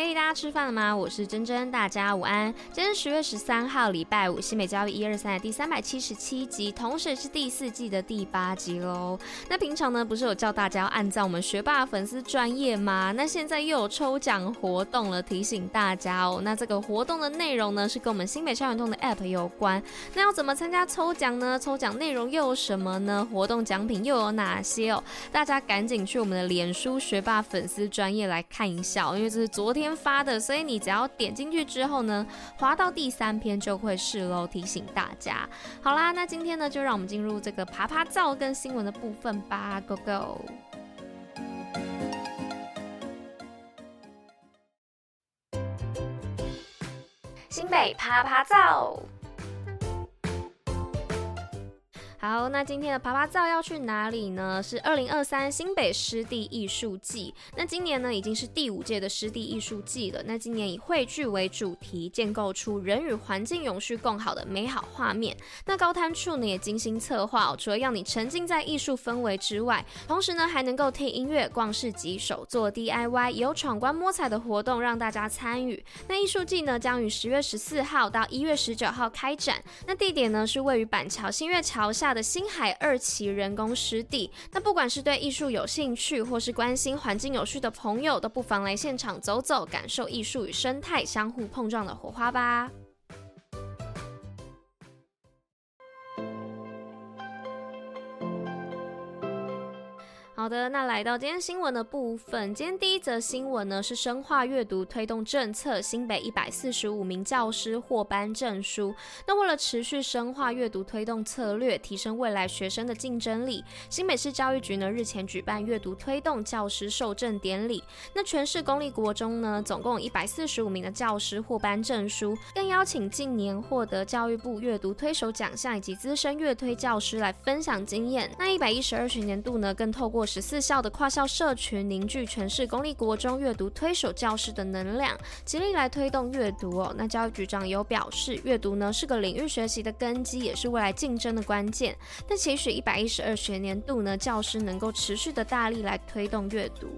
嘿大家吃饭了吗？我是珍珍，大家午安。今天十月十三号，礼拜五，新美教育一二三的第三百七十七集，同时也是第四季的第八集喽。那平常呢，不是有叫大家要按照我们学霸粉丝专业吗？那现在又有抽奖活动了，提醒大家哦。那这个活动的内容呢，是跟我们新美校园通的 App 有关。那要怎么参加抽奖呢？抽奖内容又有什么呢？活动奖品又有哪些哦？大家赶紧去我们的脸书学霸粉丝专业来看一下哦，因为这是昨天发的，所以你只要点进去之后呢，滑到第三篇就会是喽。提醒大家，好啦，那今天呢，就让我们进入这个啪啪照跟新闻的部分吧，Go Go！新北啪啪照。好，那今天的爬爬造要去哪里呢？是二零二三新北湿地艺术季。那今年呢，已经是第五届的湿地艺术季了。那今年以汇聚为主题，建构出人与环境永续共好的美好画面。那高滩处呢，也精心策划哦，除了让你沉浸在艺术氛围之外，同时呢，还能够听音乐、逛市集、手作 DIY，也有闯关摸彩的活动让大家参与。那艺术季呢，将于十月十四号到一月十九号开展。那地点呢，是位于板桥新月桥下的。的新海二期人工湿地，那不管是对艺术有兴趣，或是关心环境有序的朋友，都不妨来现场走走，感受艺术与生态相互碰撞的火花吧。好的，那来到今天新闻的部分，今天第一则新闻呢是深化阅读推动政策，新北一百四十五名教师获颁证书。那为了持续深化阅读推动策略，提升未来学生的竞争力，新北市教育局呢日前举办阅读推动教师授证典礼。那全市公立国中呢总共有一百四十五名的教师获颁证书，更邀请近年获得教育部阅读推手奖项以及资深阅推教师来分享经验。那一百一十二学年度呢更透过十四校的跨校社群凝聚全市公立国中阅读推手教师的能量，极力来推动阅读哦。那教育局长有表示，阅读呢是个领域学习的根基，也是未来竞争的关键。但期许一百一十二学年度呢，教师能够持续的大力来推动阅读。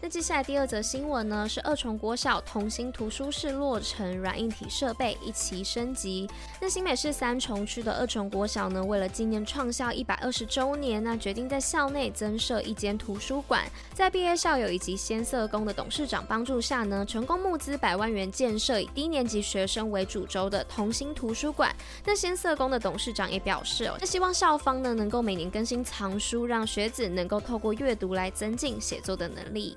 那接下来第二则新闻呢，是二重国小同心图书室落成软硬体设备一期升级。那新北市三重区的二重国小呢，为了纪念创校一百二十周年，那决定在校内增设一间图书馆。在毕业校友以及先啬宫的董事长帮助下呢，成功募资百万元建设以低年级学生为主轴的同心图书馆。那先啬宫的董事长也表示哦，那希望校方呢能够每年更新藏书，让学子能够透过阅读来增进写作的能力。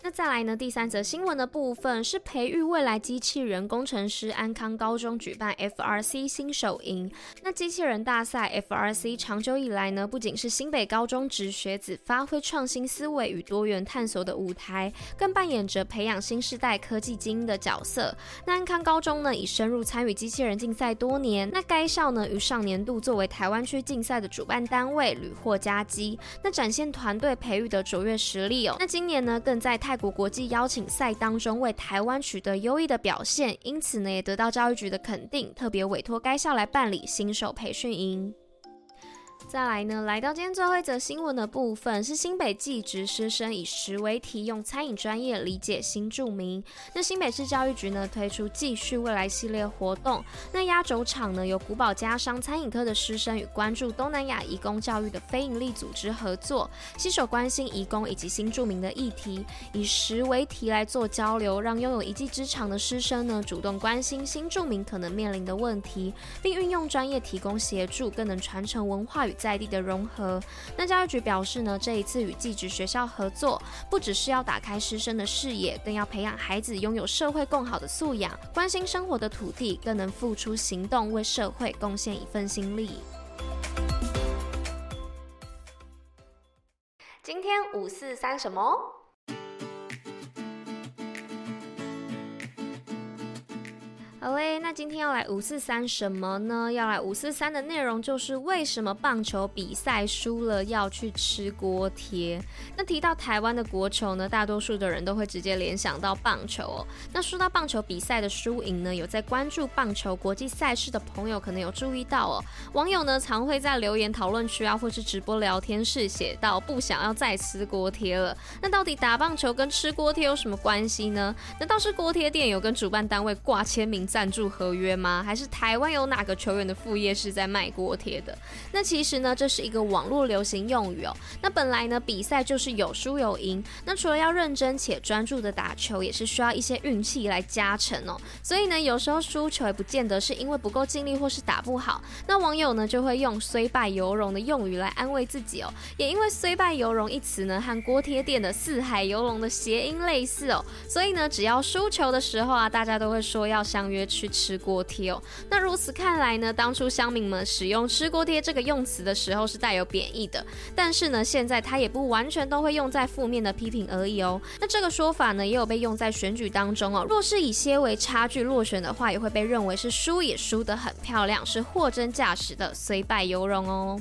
那再来呢？第三则新闻的部分是培育未来机器人工程师，安康高中举办 FRC 新手营。那机器人大赛 FRC 长久以来呢，不仅是新北高中职学子发挥创新思维与多元探索的舞台，更扮演着培养新世代科技精英的角色。那安康高中呢，已深入参与机器人竞赛多年。那该校呢，于上年度作为台湾区竞赛的主办单位，屡获佳绩，那展现团队培育的卓越实力哦。那今年呢，更在泰国国际邀请赛当中为台湾取得优异的表现，因此呢也得到教育局的肯定，特别委托该校来办理新手培训营。再来呢，来到今天最后一则新闻的部分，是新北技职师生以食为题，用餐饮专业理解新住民。那新北市教育局呢推出继续未来系列活动，那压轴场呢由古堡家商餐饮科的师生与关注东南亚移工教育的非营利组织合作，携手关心移工以及新住民的议题，以食为题来做交流，让拥有一技之长的师生呢主动关心新住民可能面临的问题，并运用专业提供协助，更能传承文化与在地的融合。那教育局表示呢，这一次与寄职学校合作，不只是要打开师生的视野，更要培养孩子拥有社会更好的素养，关心生活的土地，更能付出行动，为社会贡献一份心力。今天五四三什么？好嘞，那今天要来五四三什么呢？要来五四三的内容就是为什么棒球比赛输了要去吃锅贴。那提到台湾的国球呢，大多数的人都会直接联想到棒球哦。那说到棒球比赛的输赢呢，有在关注棒球国际赛事的朋友可能有注意到哦。网友呢常会在留言讨论区啊，或是直播聊天室写到不想要再吃锅贴了。那到底打棒球跟吃锅贴有什么关系呢？难道是锅贴店有跟主办单位挂签名？赞助合约吗？还是台湾有哪个球员的副业是在卖锅贴的？那其实呢，这是一个网络流行用语哦。那本来呢，比赛就是有输有赢。那除了要认真且专注的打球，也是需要一些运气来加成哦。所以呢，有时候输球也不见得是因为不够尽力或是打不好。那网友呢，就会用“虽败犹荣”的用语来安慰自己哦。也因为“虽败犹荣”一词呢，和锅贴店的“四海游龙”的谐音类似哦，所以呢，只要输球的时候啊，大家都会说要相约。约去吃锅贴哦，那如此看来呢，当初乡民们使用“吃锅贴”这个用词的时候是带有贬义的，但是呢，现在它也不完全都会用在负面的批评而已哦。那这个说法呢，也有被用在选举当中哦。若是以些为差距落选的话，也会被认为是输也输得很漂亮，是货真价实的虽败犹荣哦。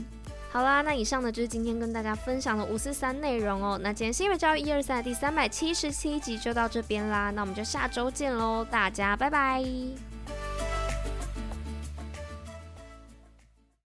好啦，那以上呢就是今天跟大家分享的五四三内容哦。那今天新月教育一二三的第三百七十七集就到这边啦，那我们就下周见喽，大家拜拜。